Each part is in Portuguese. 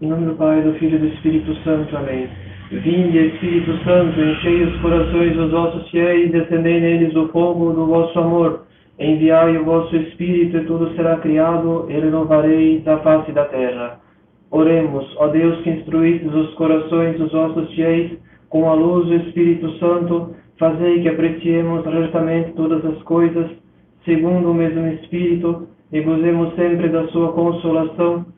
Em nome do Pai, do Filho e do Espírito Santo. Amém. Vinde, Espírito Santo, enchei os corações dos vossos fiéis, descendei neles o fogo do vosso amor. Enviai o vosso Espírito e tudo será criado, e renovareis a face da terra. Oremos, ó Deus que instruítes os corações dos vossos fiéis com a luz do Espírito Santo, fazei que apreciemos retamente todas as coisas, segundo o mesmo Espírito, e gozemos sempre da sua consolação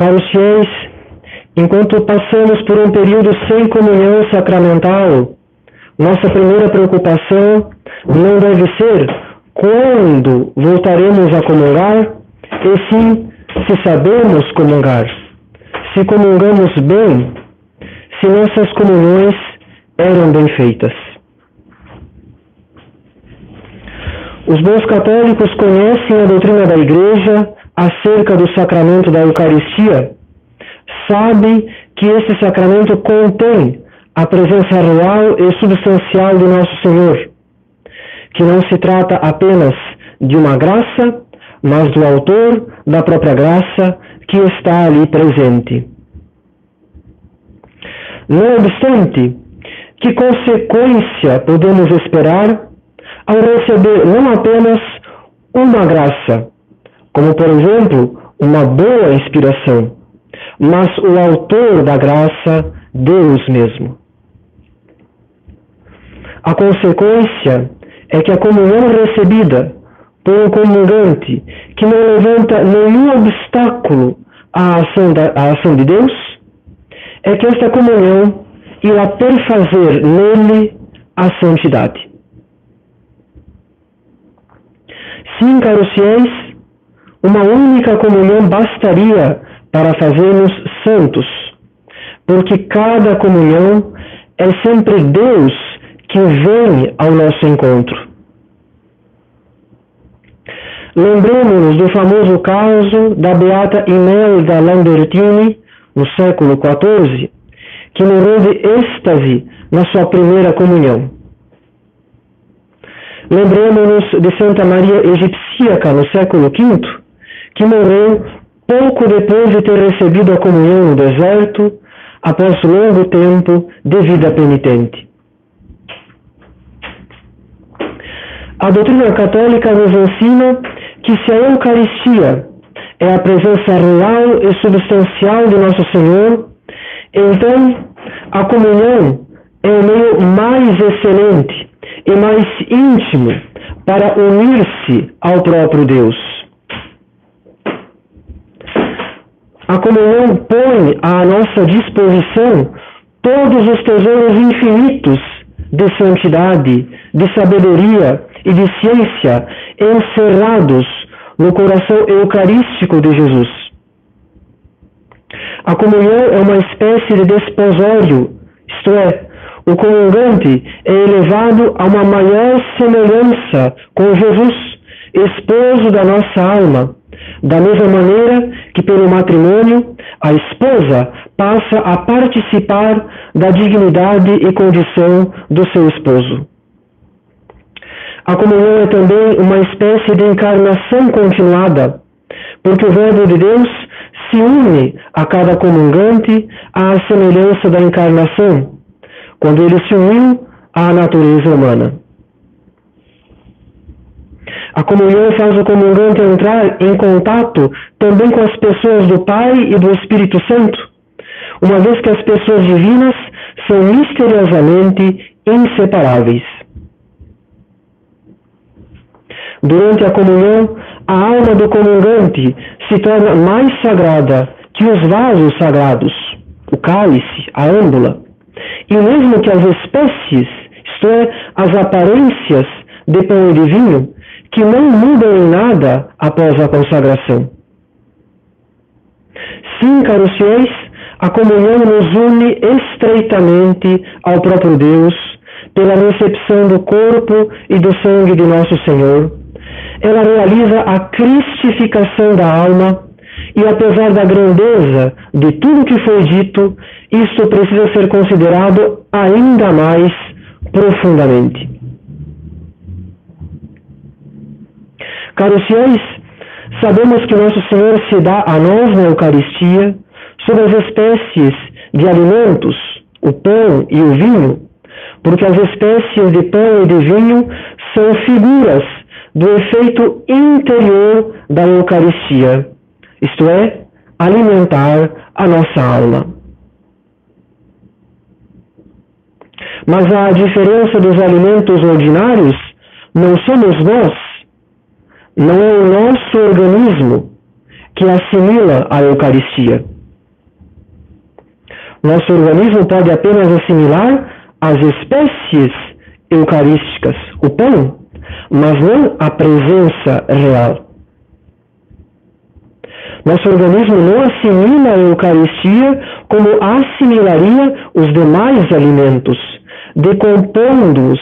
Caros fiéis, enquanto passamos por um período sem comunhão sacramental, nossa primeira preocupação não deve ser quando voltaremos a comungar, e sim se sabemos comungar, se comungamos bem, se nossas comunhões eram bem feitas. Os bons católicos conhecem a doutrina da Igreja acerca do sacramento da Eucaristia, sabe que esse sacramento contém a presença real e substancial de Nosso Senhor, que não se trata apenas de uma graça, mas do autor da própria graça que está ali presente. Não obstante, que consequência podemos esperar ao receber não apenas uma graça, como por exemplo uma boa inspiração, mas o autor da graça, Deus mesmo. A consequência é que a comunhão recebida por um comungante que não levanta nenhum obstáculo à ação, da, à ação de Deus, é que esta comunhão irá perfazer nele a santidade. Sim, caros fiéis, uma única comunhão bastaria para fazermos santos, porque cada comunhão é sempre Deus que vem ao nosso encontro. Lembremos-nos do famoso caso da beata Imelda Lambertini, no século XIV, que morreu de êxtase na sua primeira comunhão. Lembremos-nos de Santa Maria Egipcíaca, no século V, que morreu pouco depois de ter recebido a comunhão no deserto, após longo tempo de vida penitente. A doutrina católica nos ensina que se a Eucaristia é a presença real e substancial de Nosso Senhor, então a comunhão é o meio mais excelente e mais íntimo para unir-se ao próprio Deus. A comunhão põe à nossa disposição todos os tesouros infinitos de santidade, de sabedoria e de ciência encerrados no coração eucarístico de Jesus. A comunhão é uma espécie de desposório, isto é, o comungante é elevado a uma maior semelhança com Jesus, esposo da nossa alma da mesma maneira que pelo matrimônio, a esposa passa a participar da dignidade e condição do seu esposo. A comunhão é também uma espécie de encarnação continuada, porque o Verbo de Deus se une a cada comungante à semelhança da encarnação, quando ele se uniu à natureza humana. A comunhão faz o comungante entrar em contato também com as pessoas do Pai e do Espírito Santo, uma vez que as pessoas divinas são misteriosamente inseparáveis. Durante a comunhão, a alma do comungante se torna mais sagrada que os vasos sagrados, o cálice, a âmbula, e mesmo que as espécies, isto é, as aparências de pão e de vinho, que não mudam em nada após a consagração. Sim, caros fiéis, a comunhão nos une estreitamente ao próprio Deus pela recepção do corpo e do sangue de nosso Senhor. Ela realiza a cristificação da alma e, apesar da grandeza de tudo que foi dito, isso precisa ser considerado ainda mais profundamente. Caros fiéis, sabemos que nosso Senhor se dá a nós na Eucaristia sobre as espécies de alimentos, o pão e o vinho, porque as espécies de pão e de vinho são figuras do efeito interior da Eucaristia, isto é, alimentar a nossa alma. Mas a diferença dos alimentos ordinários não somos nós, não é o nosso organismo que assimila a Eucaristia. Nosso organismo pode apenas assimilar as espécies eucarísticas, o pão, mas não a presença real. Nosso organismo não assimila a Eucaristia como assimilaria os demais alimentos, decompondo-os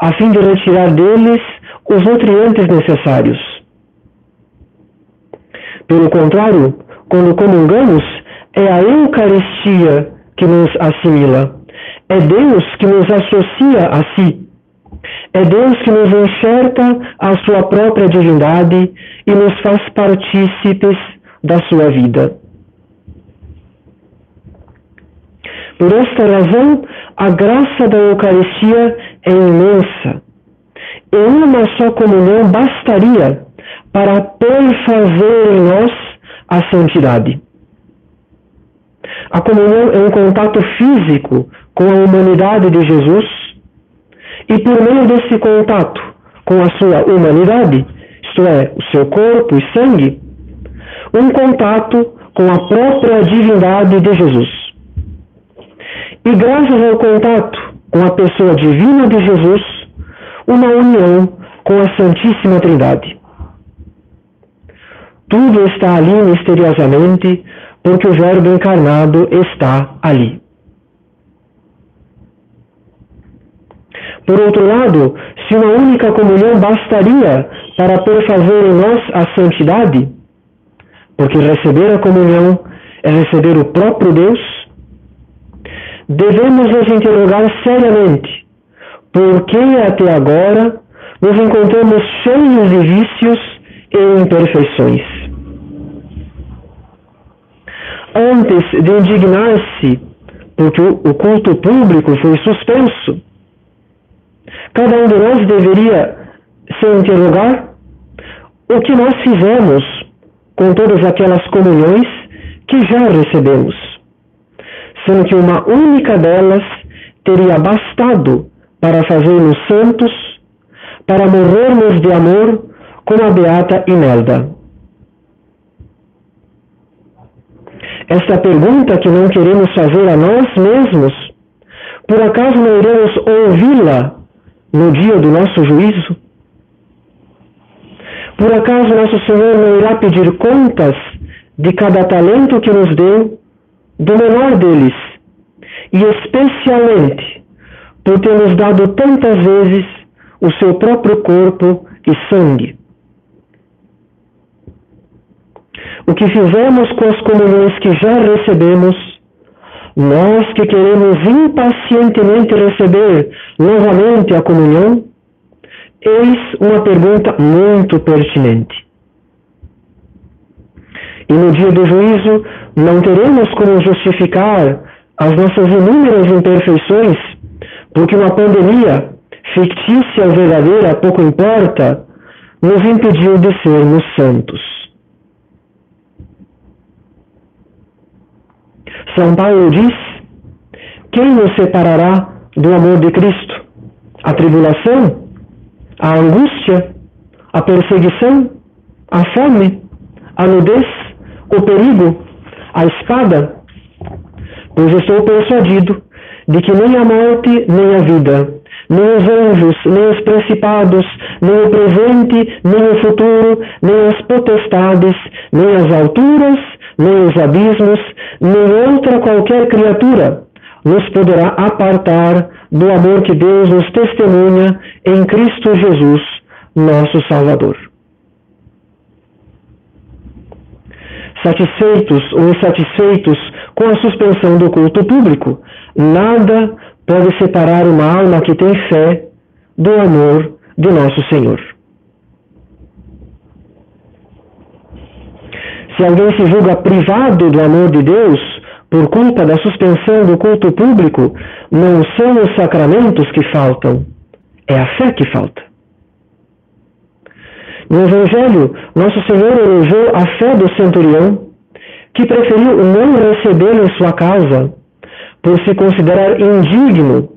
a fim de retirar deles os nutrientes necessários. Pelo contrário, quando comungamos, é a Eucaristia que nos assimila. É Deus que nos associa a si. É Deus que nos enxerta a sua própria divindade e nos faz partícipes da sua vida. Por esta razão, a graça da Eucaristia é imensa. E uma só comunhão bastaria para perfazer em nós a santidade. A comunhão é um contato físico com a humanidade de Jesus e por meio desse contato com a sua humanidade, isto é, o seu corpo e sangue, um contato com a própria divindade de Jesus. E graças ao contato com a pessoa divina de Jesus, uma união com a Santíssima Trindade. Tudo está ali misteriosamente, porque o Verbo encarnado está ali. Por outro lado, se uma única comunhão bastaria para perfazer em nós a santidade, porque receber a comunhão é receber o próprio Deus, devemos nos interrogar seriamente por que até agora nos encontramos cheios de vícios e imperfeições. Antes de indignar-se porque o culto público foi suspenso, cada um de nós deveria se interrogar o que nós fizemos com todas aquelas comunhões que já recebemos, sendo que uma única delas teria bastado para fazermos santos, para morrermos de amor como a beata Imelda. Esta pergunta que não queremos fazer a nós mesmos, por acaso não iremos ouvi-la no dia do nosso juízo? Por acaso nosso Senhor não irá pedir contas de cada talento que nos deu, do menor deles, e especialmente por ter nos dado tantas vezes o seu próprio corpo e sangue? O que fizemos com as comunhões que já recebemos, nós que queremos impacientemente receber novamente a comunhão, Eis uma pergunta muito pertinente. E no dia do juízo, não teremos como justificar as nossas inúmeras imperfeições, porque uma pandemia, fictícia ou verdadeira, pouco importa, nos impediu de sermos santos. São Paulo diz: Quem nos separará do amor de Cristo? A tribulação? a angústia, a perseguição, a fome, a nudez, o perigo, a espada, pois estou persuadido de que nem a morte, nem a vida, nem os anjos, nem os principados, nem o presente, nem o futuro, nem as potestades, nem as alturas, nem os abismos, nem outra qualquer criatura nos poderá apartar do amor que Deus nos testemunha em Cristo Jesus, nosso Salvador. Satisfeitos ou insatisfeitos com a suspensão do culto público, nada pode separar uma alma que tem fé do amor de nosso Senhor. Se alguém se julga privado do amor de Deus por culpa da suspensão do culto público, não são os sacramentos que faltam, é a fé que falta. No Evangelho, Nosso Senhor elogiou a fé do centurião, que preferiu não recebê-lo em sua casa, por se considerar indigno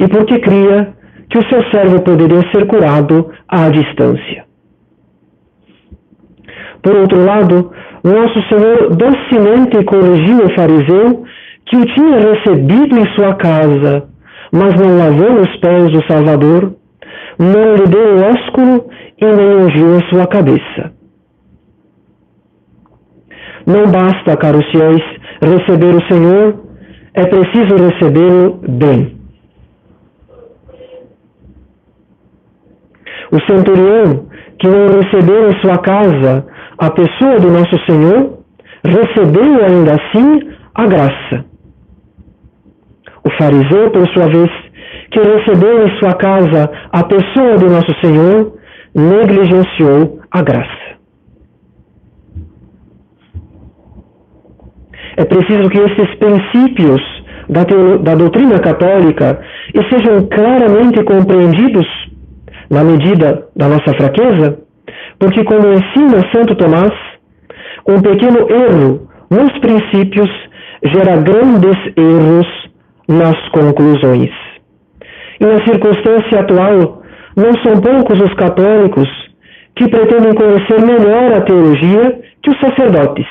e porque cria que o seu servo poderia ser curado à distância. Por outro lado, nosso Senhor docemente corrigiu o fariseu que o tinha recebido em sua casa, mas não lavou os pés do Salvador, não lhe deu o ósculo e nem ungiu a sua cabeça. Não basta, caros fiéis, receber o Senhor, é preciso recebê-lo bem. O centurião que não recebeu em sua casa a pessoa do nosso Senhor, recebeu ainda assim a graça. O fariseu, por sua vez, que recebeu em sua casa a pessoa do nosso Senhor, negligenciou a graça. É preciso que esses princípios da, da doutrina católica sejam claramente compreendidos na medida da nossa fraqueza, porque, como ensina Santo Tomás, um pequeno erro nos princípios gera grandes erros nas conclusões. E na circunstância atual, não são poucos os católicos que pretendem conhecer melhor a teologia que os sacerdotes,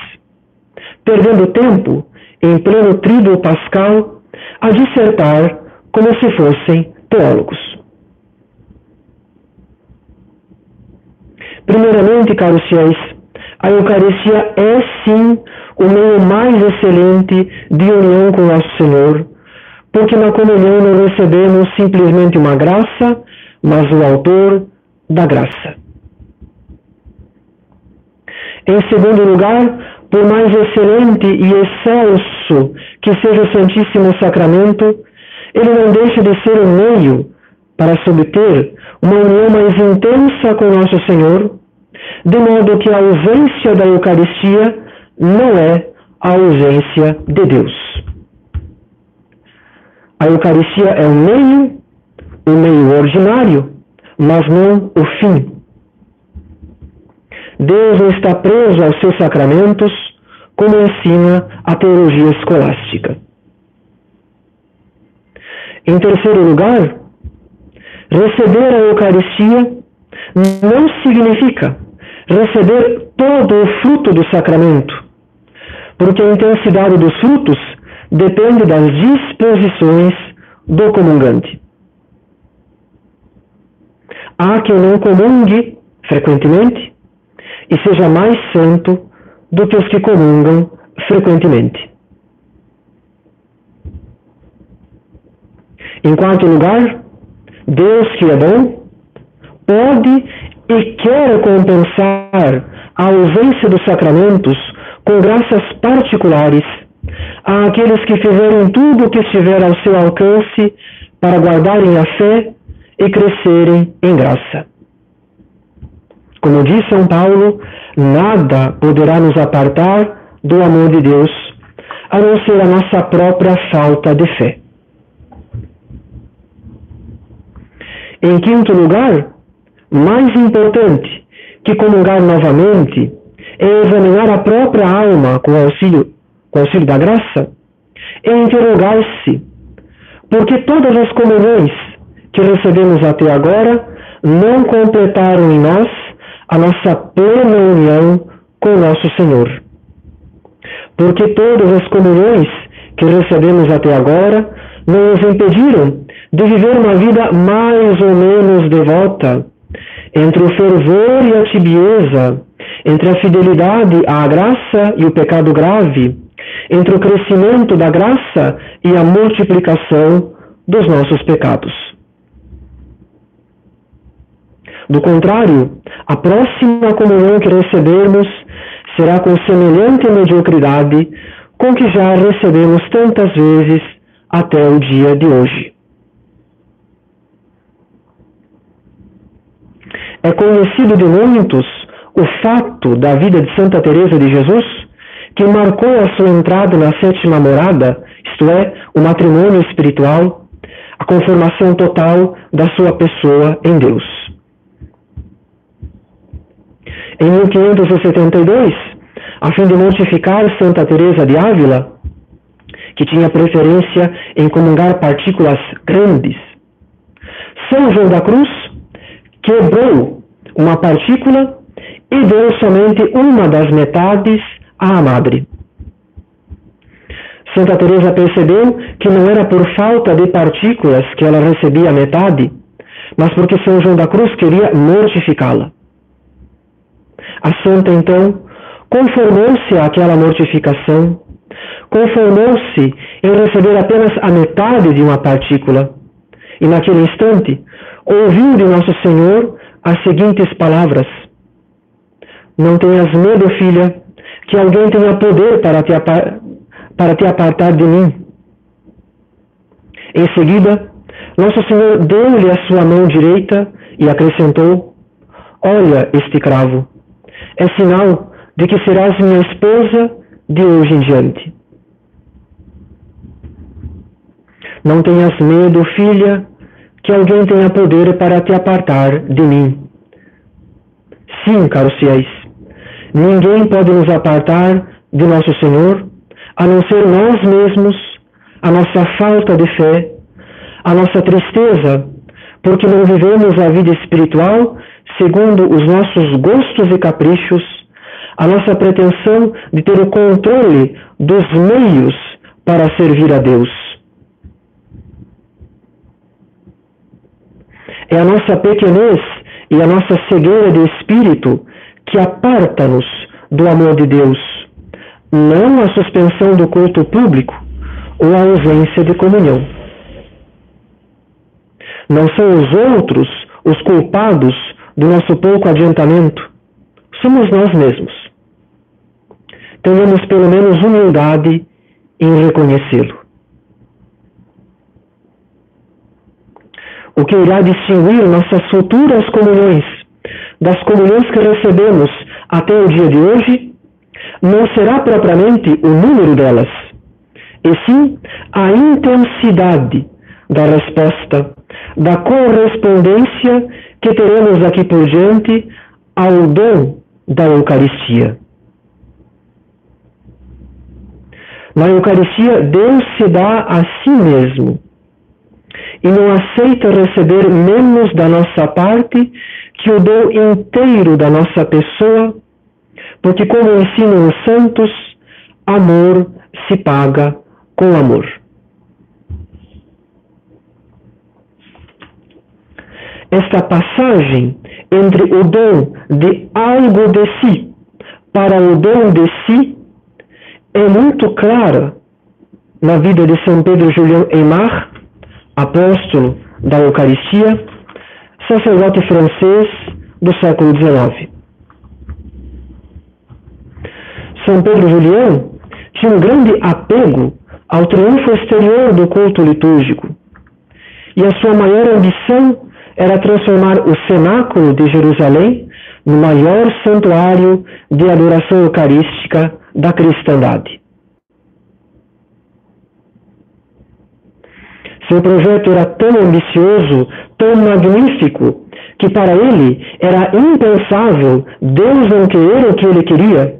perdendo tempo em pleno tríduo pascal a dissertar como se fossem teólogos. Primeiramente, caros fiéis, a Eucaristia é sim o meio mais excelente de união com nosso Senhor, porque na comunhão não recebemos simplesmente uma graça, mas o autor da graça. Em segundo lugar, por mais excelente e excelso que seja o Santíssimo Sacramento, ele não deixa de ser um meio para subter uma união mais intensa com nosso Senhor, de modo que a ausência da Eucaristia não é a ausência de Deus. A Eucaristia é um meio, um meio ordinário, mas não o fim. Deus não está preso aos seus sacramentos, como ensina a teologia escolástica. Em terceiro lugar, receber a Eucaristia não significa receber todo o fruto do sacramento, porque a intensidade dos frutos depende das disposições do comungante. Há quem não comungue frequentemente e seja mais santo do que os que comungam frequentemente. Em quarto lugar, Deus que é bom pode e quer compensar a ausência dos sacramentos com graças particulares àqueles que fizeram tudo o que estiver ao seu alcance para guardarem a fé e crescerem em graça. Como diz São Paulo, nada poderá nos apartar do amor de Deus, a não ser a nossa própria falta de fé. Em quinto lugar, mais importante que comungar novamente é examinar a própria alma com auxílio, com auxílio da graça e interrogar-se, porque todas as comunhões que recebemos até agora não completaram em nós a nossa plena união com nosso Senhor. Porque todas as comunhões que recebemos até agora não os impediram de viver uma vida mais ou menos devota, entre o fervor e a tibieza, entre a fidelidade à graça e o pecado grave, entre o crescimento da graça e a multiplicação dos nossos pecados. Do contrário, a próxima comunhão que recebermos será com semelhante mediocridade com que já recebemos tantas vezes até o dia de hoje. É conhecido de muitos o fato da vida de Santa Teresa de Jesus, que marcou a sua entrada na sétima morada, isto é, o matrimônio espiritual, a conformação total da sua pessoa em Deus. Em 1572, a fim de mortificar Santa Teresa de Ávila, que tinha preferência em comungar partículas grandes, São João da Cruz quebrou uma partícula e deu somente uma das metades à madre. Santa Teresa percebeu que não era por falta de partículas que ela recebia metade, mas porque São João da Cruz queria mortificá-la. A santa, então, conformou-se àquela mortificação, conformou-se em receber apenas a metade de uma partícula, e naquele instante ouviu de Nosso Senhor as seguintes palavras: Não tenhas medo, filha, que alguém tenha poder para te, para te apartar de mim. Em seguida, Nosso Senhor deu-lhe a sua mão direita e acrescentou: Olha este cravo é sinal de que serás minha esposa de hoje em diante. Não tenhas medo, filha, que alguém tenha poder para te apartar de mim. Sim, caros fiéis, ninguém pode nos apartar de nosso Senhor, a não ser nós mesmos, a nossa falta de fé, a nossa tristeza, porque não vivemos a vida espiritual segundo os nossos gostos e caprichos, a nossa pretensão de ter o controle dos meios para servir a Deus. É a nossa pequenez e a nossa cegueira de espírito que aparta-nos do amor de Deus, não a suspensão do culto público ou a ausência de comunhão. Não são os outros os culpados do nosso pouco adiantamento, somos nós mesmos. Tenhamos pelo menos humildade em reconhecê-lo. O que irá distinguir nossas futuras comunhões das comunhões que recebemos até o dia de hoje não será propriamente o número delas, e sim a intensidade da resposta, da correspondência que teremos aqui por diante ao dom da Eucaristia. Na Eucaristia, Deus se dá a si mesmo e não aceita receber menos da nossa parte que o dom inteiro da nossa pessoa, porque, como ensinam os santos, amor se paga com amor. esta passagem entre o dom de algo de si para o dom de si é muito clara na vida de São Pedro Julião Aymar, apóstolo da Eucaristia, sacerdote francês do século XIX. São Pedro Julião tinha um grande apego ao triunfo exterior do culto litúrgico, e a sua maior ambição era transformar o cenáculo de Jerusalém no maior santuário de adoração eucarística da cristandade. Seu projeto era tão ambicioso, tão magnífico, que para ele era impensável Deus não querer o que ele queria.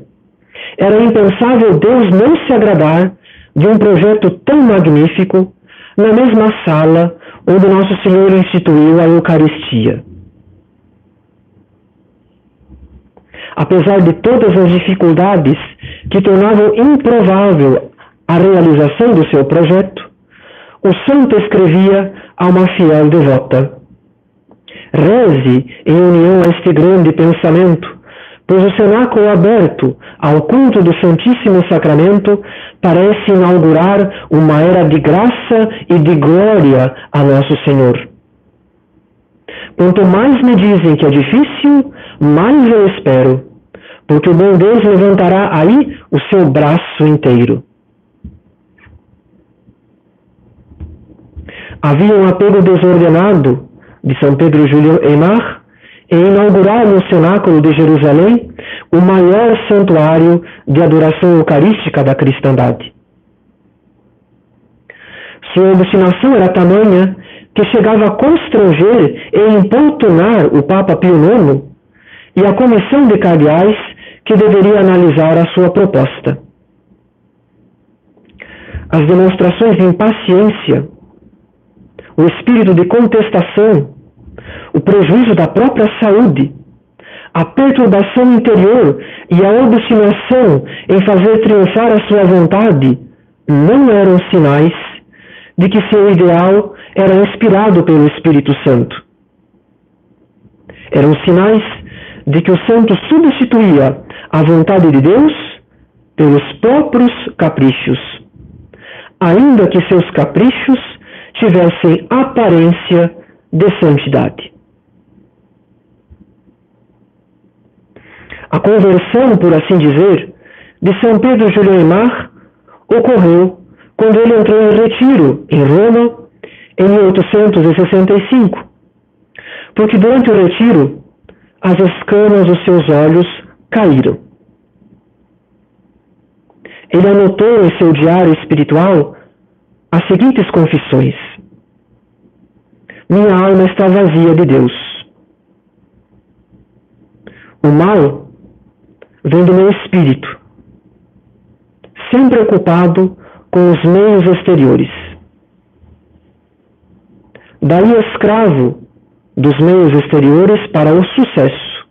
Era impensável Deus não se agradar de um projeto tão magnífico na mesma sala onde Nosso Senhor instituiu a Eucaristia. Apesar de todas as dificuldades que tornavam improvável a realização do seu projeto, o santo escrevia a uma fiel devota: Reze em união a este grande pensamento, pois o cenáculo aberto ao culto do Santíssimo Sacramento parece inaugurar uma era de graça e de glória a Nosso Senhor. Quanto mais me dizem que é difícil, mais eu espero, porque o bom Deus levantará aí o seu braço inteiro. Havia um apego desordenado de São Pedro Júlio Emar em inaugurar no cenáculo de Jerusalém o maior santuário de adoração eucarística da cristandade. Sua obstinação era tamanha que chegava a constranger e importunar o Papa Pio IX e a comissão de cardeais que deveria analisar a sua proposta. As demonstrações de impaciência, o espírito de contestação o prejuízo da própria saúde, a perturbação interior e a obstinação em fazer triunfar a sua vontade não eram sinais de que seu ideal era inspirado pelo Espírito Santo. Eram sinais de que o santo substituía a vontade de Deus pelos próprios caprichos, ainda que seus caprichos tivessem aparência de santidade. A conversão, por assim dizer, de São Pedro Julião Mar ocorreu quando ele entrou em retiro em Roma em 1865, porque durante o retiro as escamas dos seus olhos caíram. Ele anotou em seu diário espiritual as seguintes confissões: Minha alma está vazia de Deus. O mal vem do meu espírito, sempre ocupado com os meios exteriores. Daí escravo dos meios exteriores para o sucesso.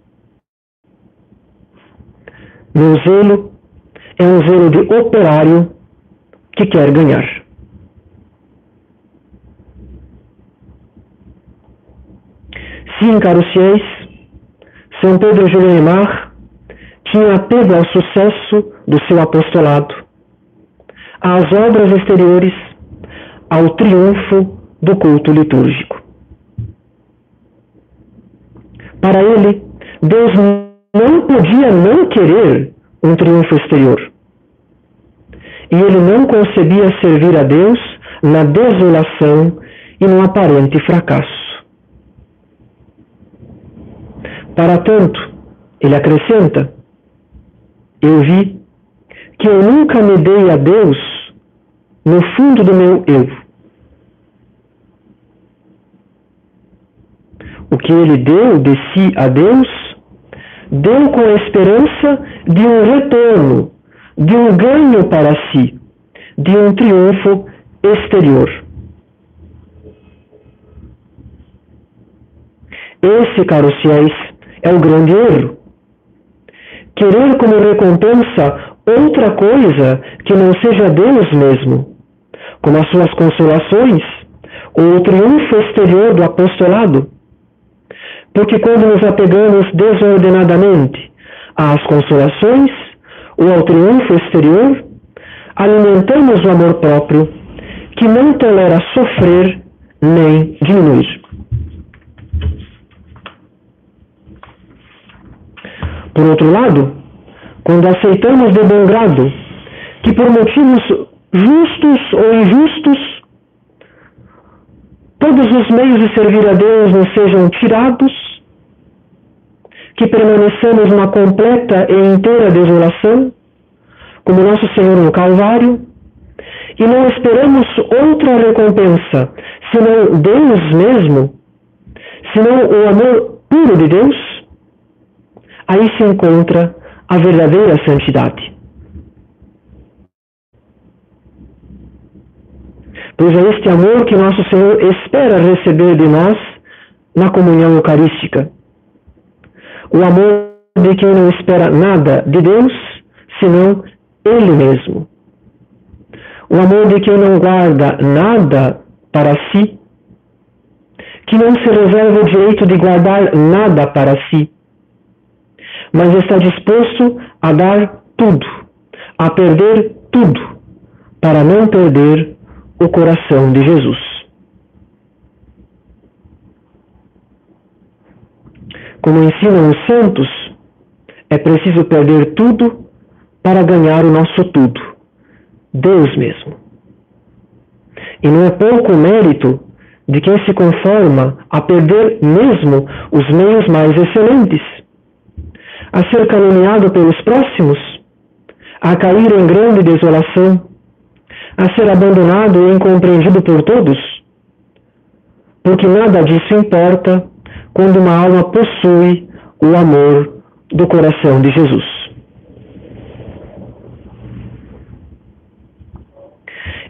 Meu zelo é um zelo de operário que quer ganhar. Sim, caros fiéis, São Pedro Juliemar tinha apego ao sucesso do seu apostolado, às obras exteriores, ao triunfo do culto litúrgico. Para ele, Deus não podia não querer um triunfo exterior. E ele não concebia servir a Deus na desolação e no aparente fracasso. Para tanto, ele acrescenta: eu vi que eu nunca me dei a Deus no fundo do meu eu. O que ele deu de si a Deus, deu com a esperança de um retorno, de um ganho para si, de um triunfo exterior. Esse, caros fiéis, é o grande erro querer como recompensa outra coisa que não seja Deus mesmo, como as suas consolações ou o triunfo exterior do apostolado. Porque quando nos apegamos desordenadamente às consolações ou ao triunfo exterior, alimentamos o amor próprio que não tolera sofrer nem diminuir. Por outro lado, quando aceitamos de bom grado que por motivos justos ou injustos, todos os meios de servir a Deus nos sejam tirados, que permaneçamos numa completa e inteira desolação, como nosso Senhor no Calvário, e não esperamos outra recompensa, senão Deus mesmo, senão o amor puro de Deus, aí se encontra a verdadeira santidade. Pois é este amor que nosso Senhor espera receber de nós na comunhão eucarística. O amor de quem não espera nada de Deus, senão Ele mesmo. O amor de quem não guarda nada para si, que não se reserva o direito de guardar nada para si, mas está disposto a dar tudo, a perder tudo, para não perder o coração de Jesus. Como ensinam os santos, é preciso perder tudo para ganhar o nosso tudo, Deus mesmo. E não é pouco mérito de quem se conforma a perder mesmo os meios mais excelentes, a ser caluniado pelos próximos, a cair em grande desolação, a ser abandonado e incompreendido por todos, porque nada disso importa quando uma alma possui o amor do coração de Jesus.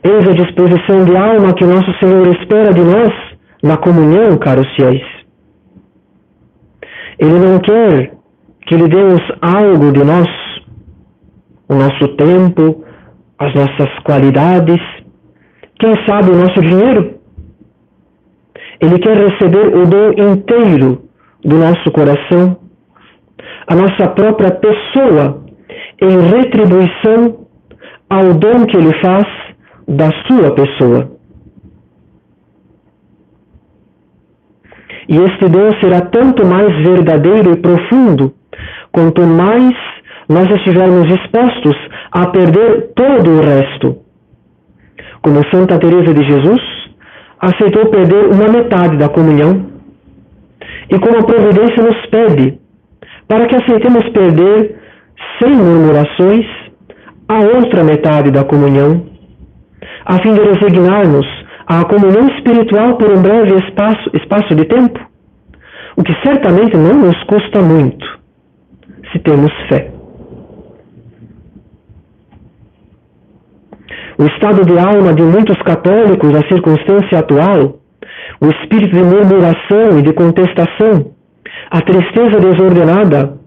Eis a disposição de alma que nosso Senhor espera de nós na comunhão, caros fiéis. Ele não quer que lhe demos algo de nós, o nosso tempo, as nossas qualidades, quem sabe o nosso dinheiro. Ele quer receber o dom inteiro do nosso coração, a nossa própria pessoa, em retribuição ao dom que ele faz da sua pessoa. E este dom será tanto mais verdadeiro e profundo quanto mais nós estivermos dispostos a perder todo o resto. Como Santa Teresa de Jesus aceitou perder uma metade da comunhão, e como a providência nos pede, para que aceitemos perder sem murmurações a outra metade da comunhão a fim de resignar-nos à comunhão espiritual por um breve espaço, espaço de tempo, o que certamente não nos custa muito, se temos fé. O estado de alma de muitos católicos, a circunstância atual, o espírito de murmuração e de contestação, a tristeza desordenada,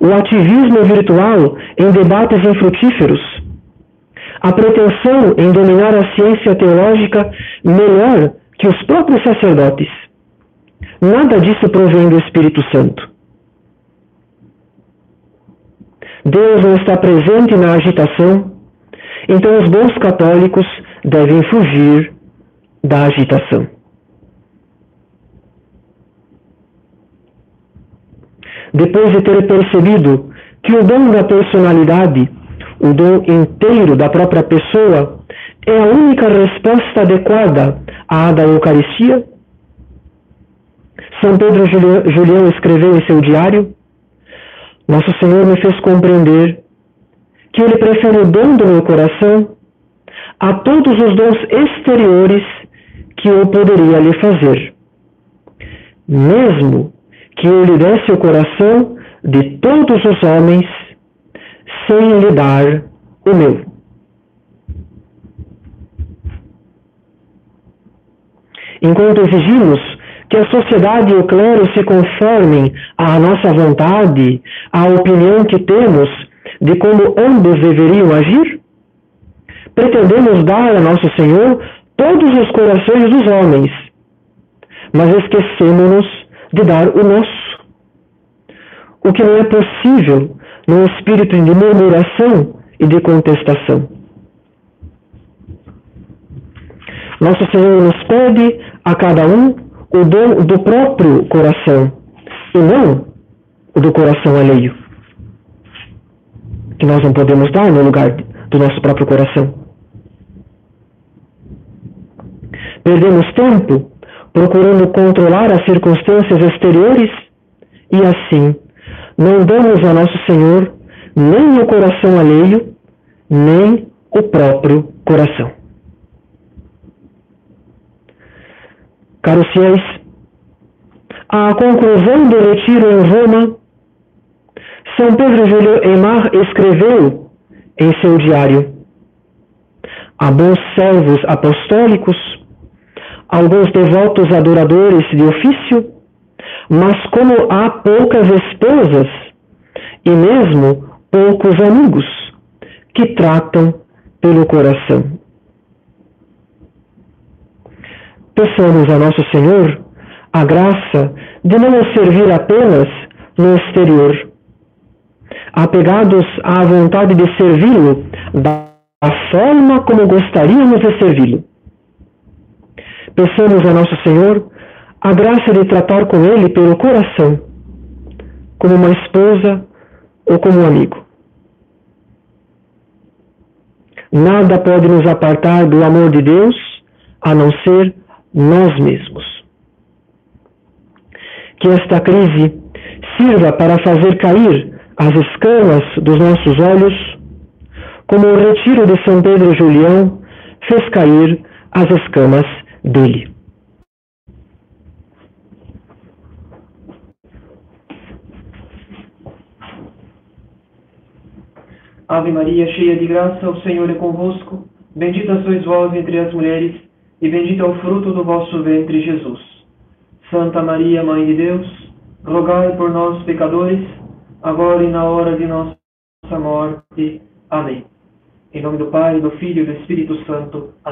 o ativismo virtual em debates infrutíferos, a pretensão em dominar a ciência teológica melhor que os próprios sacerdotes. Nada disso provém do Espírito Santo. Deus não está presente na agitação, então os bons católicos devem fugir da agitação. Depois de ter percebido que o dom da personalidade o dom inteiro da própria pessoa, é a única resposta adequada à da Eucaristia? São Pedro Julião escreveu em seu diário: Nosso Senhor me fez compreender que Ele prefere o dom do meu coração a todos os dons exteriores que eu poderia lhe fazer. Mesmo que eu lhe desse o coração de todos os homens sem lhe dar o meu. Enquanto exigimos que a sociedade e o clero se conformem à nossa vontade, à opinião que temos de como ambos deveriam agir, pretendemos dar a nosso Senhor todos os corações dos homens, mas esquecemos-nos de dar o nosso. O que não é possível num espírito de murmuração e de contestação. Nosso Senhor nos pede a cada um o dom do próprio coração e não o do coração alheio, que nós não podemos dar no lugar do nosso próprio coração. Perdemos tempo procurando controlar as circunstâncias exteriores e assim não damos a nosso Senhor nem o coração alheio, nem o próprio coração. Caros fiéis, a conclusão do retiro em Roma, São Pedro Júlio Emar escreveu em seu diário: a bons servos apostólicos, alguns devotos adoradores de ofício, mas como há poucas esposas e mesmo poucos amigos que tratam pelo coração. Peçamos a Nosso Senhor a graça de não nos servir apenas no exterior, apegados à vontade de servi-lo da forma como gostaríamos de servi-lo. Peçamos a Nosso Senhor a graça de tratar com Ele pelo coração, como uma esposa ou como um amigo. Nada pode nos apartar do amor de Deus a não ser nós mesmos. Que esta crise sirva para fazer cair as escamas dos nossos olhos, como o retiro de São Pedro Julião fez cair as escamas dele. Ave Maria, cheia de graça, o Senhor é convosco. Bendita sois vós entre as mulheres, e bendito é o fruto do vosso ventre, Jesus. Santa Maria, Mãe de Deus, rogai por nós, pecadores, agora e na hora de nossa morte. Amém. Em nome do Pai, do Filho e do Espírito Santo. Amém.